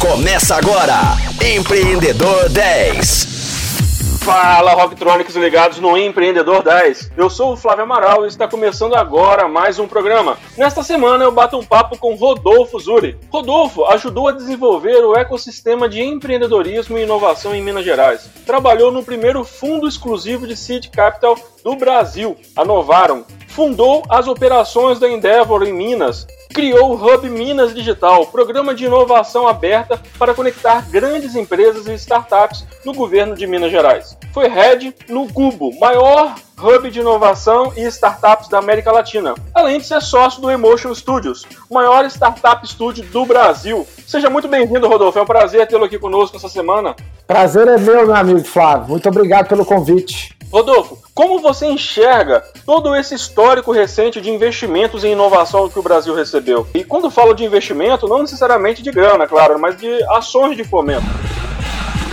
Começa agora, Empreendedor 10. Fala, Rocktronics ligados no Empreendedor 10. Eu sou o Flávio Amaral e está começando agora mais um programa. Nesta semana eu bato um papo com Rodolfo Zuri. Rodolfo ajudou a desenvolver o ecossistema de empreendedorismo e inovação em Minas Gerais. Trabalhou no primeiro fundo exclusivo de seed capital do Brasil, a Novarum. Fundou as operações da Endeavor em Minas criou o Hub Minas Digital, programa de inovação aberta para conectar grandes empresas e startups no governo de Minas Gerais. Foi head no Cubo, maior hub de inovação e startups da América Latina, além de ser sócio do Emotion Studios, o maior startup studio do Brasil. Seja muito bem-vindo, Rodolfo. É um prazer tê-lo aqui conosco essa semana. Prazer é meu, meu amigo Flávio. Muito obrigado pelo convite. Rodolfo, como você enxerga todo esse histórico recente de investimentos em inovação que o Brasil recebeu? E quando falo de investimento, não necessariamente de grana, claro, mas de ações de fomento.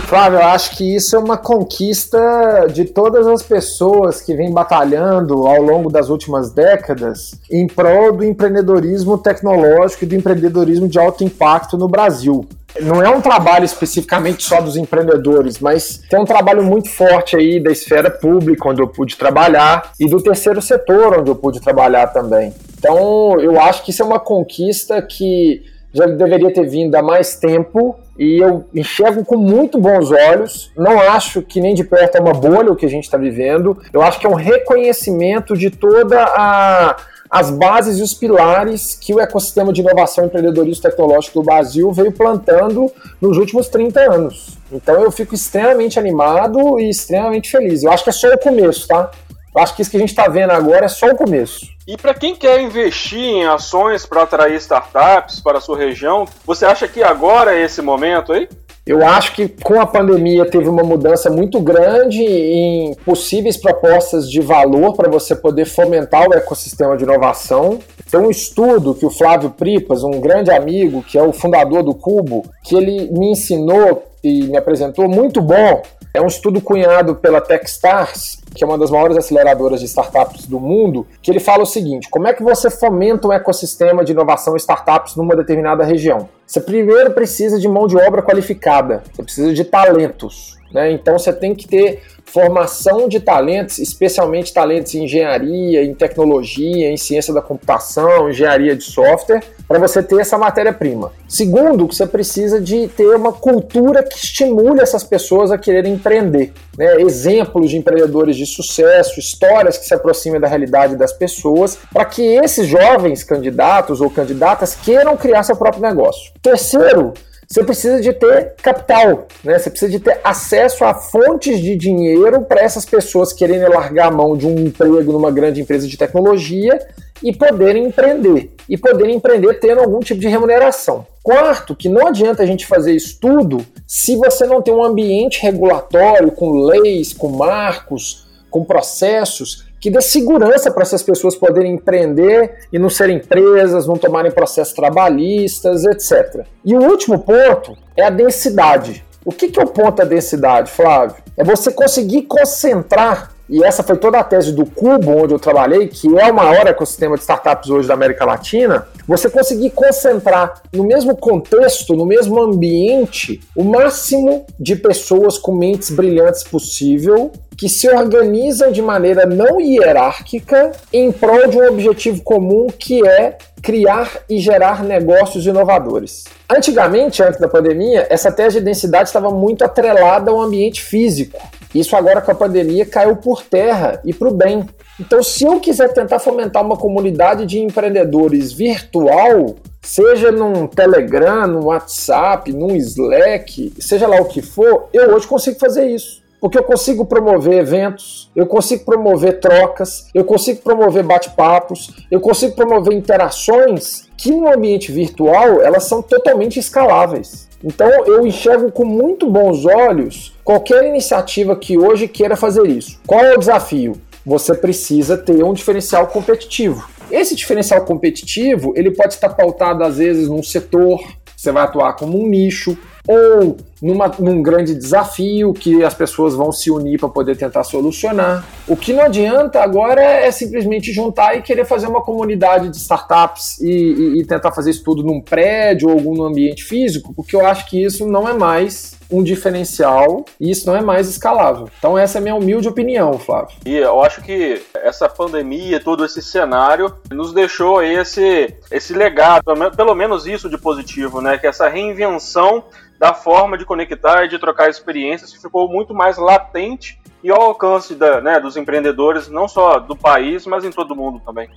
Flávio, eu acho que isso é uma conquista de todas as pessoas que vêm batalhando ao longo das últimas décadas em prol do empreendedorismo tecnológico e do empreendedorismo de alto impacto no Brasil não é um trabalho especificamente só dos empreendedores, mas tem um trabalho muito forte aí da esfera pública, onde eu pude trabalhar, e do terceiro setor, onde eu pude trabalhar também. Então, eu acho que isso é uma conquista que já deveria ter vindo há mais tempo e eu enxergo com muito bons olhos. Não acho que nem de perto é uma bolha o que a gente está vivendo. Eu acho que é um reconhecimento de toda a as bases e os pilares que o ecossistema de inovação e empreendedorismo tecnológico do Brasil veio plantando nos últimos 30 anos. Então eu fico extremamente animado e extremamente feliz. Eu acho que é só o começo, tá? Eu acho que isso que a gente está vendo agora é só o começo. E para quem quer investir em ações para atrair startups para a sua região, você acha que agora é esse momento aí? Eu acho que com a pandemia teve uma mudança muito grande em possíveis propostas de valor para você poder fomentar o ecossistema de inovação. Tem um estudo que o Flávio Pripas, um grande amigo, que é o fundador do Cubo, que ele me ensinou e me apresentou muito bom. É um estudo cunhado pela Techstars, que é uma das maiores aceleradoras de startups do mundo, que ele fala o seguinte: como é que você fomenta um ecossistema de inovação e startups numa determinada região? Você primeiro precisa de mão de obra qualificada, você precisa de talentos. Né? Então você tem que ter formação de talentos, especialmente talentos em engenharia, em tecnologia, em ciência da computação, engenharia de software, para você ter essa matéria-prima. Segundo, você precisa de ter uma cultura que estimule essas pessoas a quererem empreender. Né? Exemplos de empreendedores de sucesso, histórias que se aproximem da realidade das pessoas, para que esses jovens candidatos ou candidatas queiram criar seu próprio negócio. Terceiro, você precisa de ter capital, né? Você precisa de ter acesso a fontes de dinheiro para essas pessoas quererem largar a mão de um emprego numa grande empresa de tecnologia e poderem empreender. E poderem empreender tendo algum tipo de remuneração. Quarto, que não adianta a gente fazer estudo se você não tem um ambiente regulatório com leis, com marcos, com processos que dê segurança para essas pessoas poderem empreender e não serem presas, não tomarem processos trabalhistas, etc. E o último ponto é a densidade. O que, que é o ponto da densidade, Flávio? É você conseguir concentrar e essa foi toda a tese do Cubo, onde eu trabalhei, que é o maior ecossistema de startups hoje da América Latina, você conseguir concentrar no mesmo contexto, no mesmo ambiente, o máximo de pessoas com mentes brilhantes possível, que se organizam de maneira não hierárquica em prol de um objetivo comum que é criar e gerar negócios inovadores. Antigamente, antes da pandemia, essa tese de densidade estava muito atrelada ao ambiente físico. Isso agora com a pandemia caiu por terra e para o bem. Então, se eu quiser tentar fomentar uma comunidade de empreendedores virtual, seja num Telegram, num WhatsApp, num Slack, seja lá o que for, eu hoje consigo fazer isso. Porque eu consigo promover eventos, eu consigo promover trocas, eu consigo promover bate-papos, eu consigo promover interações que no ambiente virtual elas são totalmente escaláveis. Então eu enxergo com muito bons olhos qualquer iniciativa que hoje queira fazer isso. Qual é o desafio? Você precisa ter um diferencial competitivo. Esse diferencial competitivo ele pode estar pautado às vezes num setor, você vai atuar como um nicho, ou numa, num grande desafio que as pessoas vão se unir para poder tentar solucionar. O que não adianta agora é simplesmente juntar e querer fazer uma comunidade de startups e, e, e tentar fazer isso tudo num prédio ou algum ambiente físico, porque eu acho que isso não é mais um diferencial e isso não é mais escalável. Então essa é a minha humilde opinião, Flávio. E eu acho que essa pandemia, todo esse cenário, nos deixou esse, esse legado, pelo menos isso de positivo, né? Que essa reinvenção da forma de conectar e de trocar experiências ficou muito mais latente e ao alcance da, né, dos empreendedores, não só do país, mas em todo o mundo também.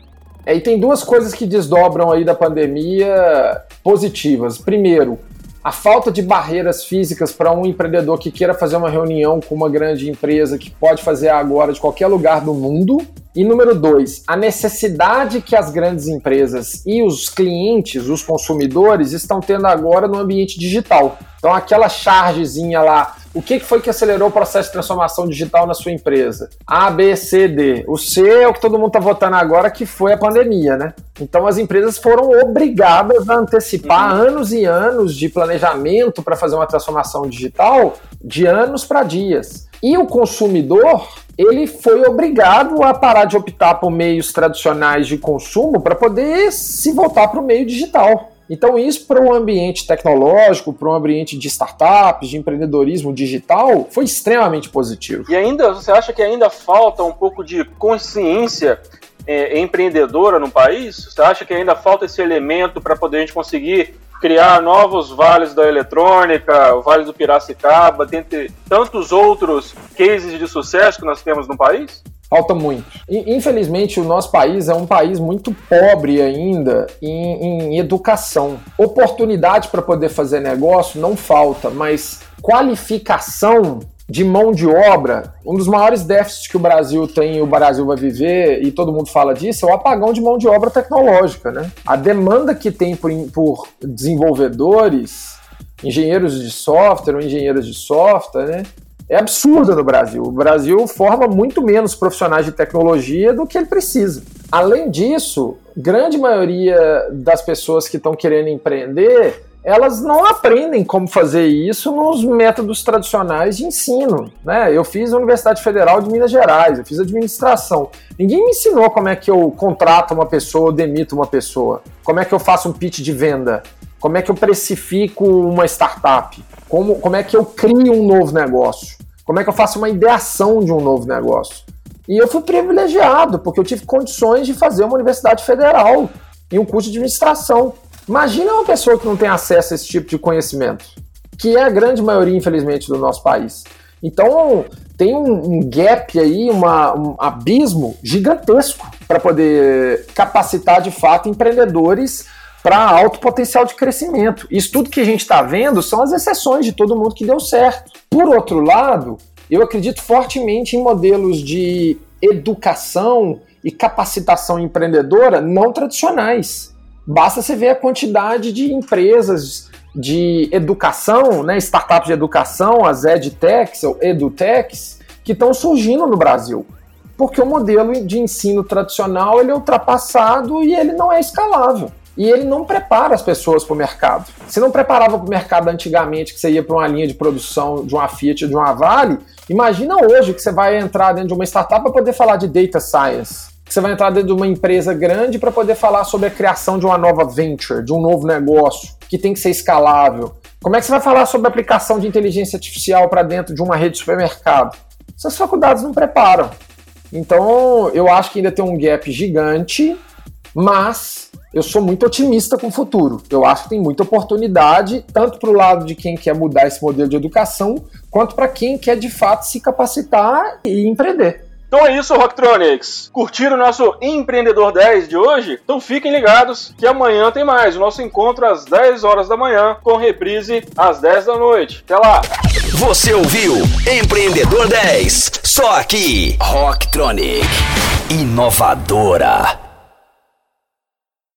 É, e tem duas coisas que desdobram aí da pandemia positivas. Primeiro, a falta de barreiras físicas para um empreendedor que queira fazer uma reunião com uma grande empresa que pode fazer agora de qualquer lugar do mundo. E número dois, a necessidade que as grandes empresas e os clientes, os consumidores, estão tendo agora no ambiente digital. Então, aquela chargezinha lá, o que foi que acelerou o processo de transformação digital na sua empresa? A, B, C, D. O C é o que todo mundo está votando agora, que foi a pandemia, né? Então, as empresas foram obrigadas a antecipar uhum. anos e anos de planejamento para fazer uma transformação digital de anos para dias. E o consumidor, ele foi obrigado a parar de optar por meios tradicionais de consumo para poder se voltar para o meio digital. Então, isso para um ambiente tecnológico, para um ambiente de startups, de empreendedorismo digital, foi extremamente positivo. E ainda, você acha que ainda falta um pouco de consciência é, empreendedora no país? Você acha que ainda falta esse elemento para poder a gente conseguir criar novos vales da eletrônica, o Vale do Piracicaba, dentre tantos outros cases de sucesso que nós temos no país? Falta muito. Infelizmente, o nosso país é um país muito pobre ainda em, em educação. Oportunidade para poder fazer negócio não falta, mas qualificação de mão de obra, um dos maiores déficits que o Brasil tem e o Brasil vai viver, e todo mundo fala disso, é o apagão de mão de obra tecnológica. Né? A demanda que tem por, por desenvolvedores, engenheiros de software ou engenheiros de software, né? É absurda no Brasil. O Brasil forma muito menos profissionais de tecnologia do que ele precisa. Além disso, grande maioria das pessoas que estão querendo empreender, elas não aprendem como fazer isso nos métodos tradicionais de ensino. Né? Eu fiz a Universidade Federal de Minas Gerais, eu fiz administração. Ninguém me ensinou como é que eu contrato uma pessoa demito uma pessoa, como é que eu faço um pitch de venda, como é que eu precifico uma startup, como, como é que eu crio um novo negócio. Como é que eu faço uma ideação de um novo negócio? E eu fui privilegiado, porque eu tive condições de fazer uma universidade federal em um curso de administração. Imagina uma pessoa que não tem acesso a esse tipo de conhecimento, que é a grande maioria, infelizmente, do nosso país. Então, tem um, um gap aí, uma, um abismo gigantesco para poder capacitar de fato empreendedores para alto potencial de crescimento. Isso tudo que a gente está vendo são as exceções de todo mundo que deu certo. Por outro lado, eu acredito fortemente em modelos de educação e capacitação empreendedora não tradicionais. Basta você ver a quantidade de empresas de educação, né, startups de educação, as edtechs ou edutechs, que estão surgindo no Brasil. Porque o modelo de ensino tradicional ele é ultrapassado e ele não é escalável e ele não prepara as pessoas para o mercado. Se não preparava para o mercado antigamente, que você ia para uma linha de produção de uma Fiat de uma Vale, imagina hoje que você vai entrar dentro de uma startup para poder falar de data science. Que você vai entrar dentro de uma empresa grande para poder falar sobre a criação de uma nova venture, de um novo negócio, que tem que ser escalável. Como é que você vai falar sobre a aplicação de inteligência artificial para dentro de uma rede de supermercado? Essas faculdades não preparam. Então, eu acho que ainda tem um gap gigante, mas eu sou muito otimista com o futuro. Eu acho que tem muita oportunidade, tanto para o lado de quem quer mudar esse modelo de educação, quanto para quem quer de fato se capacitar e empreender. Então é isso, Rocktronics. Curtiram o nosso Empreendedor 10 de hoje? Então fiquem ligados que amanhã tem mais. O nosso encontro às 10 horas da manhã, com reprise às 10 da noite. Até lá! Você ouviu Empreendedor 10, só aqui, Rocktronic. Inovadora.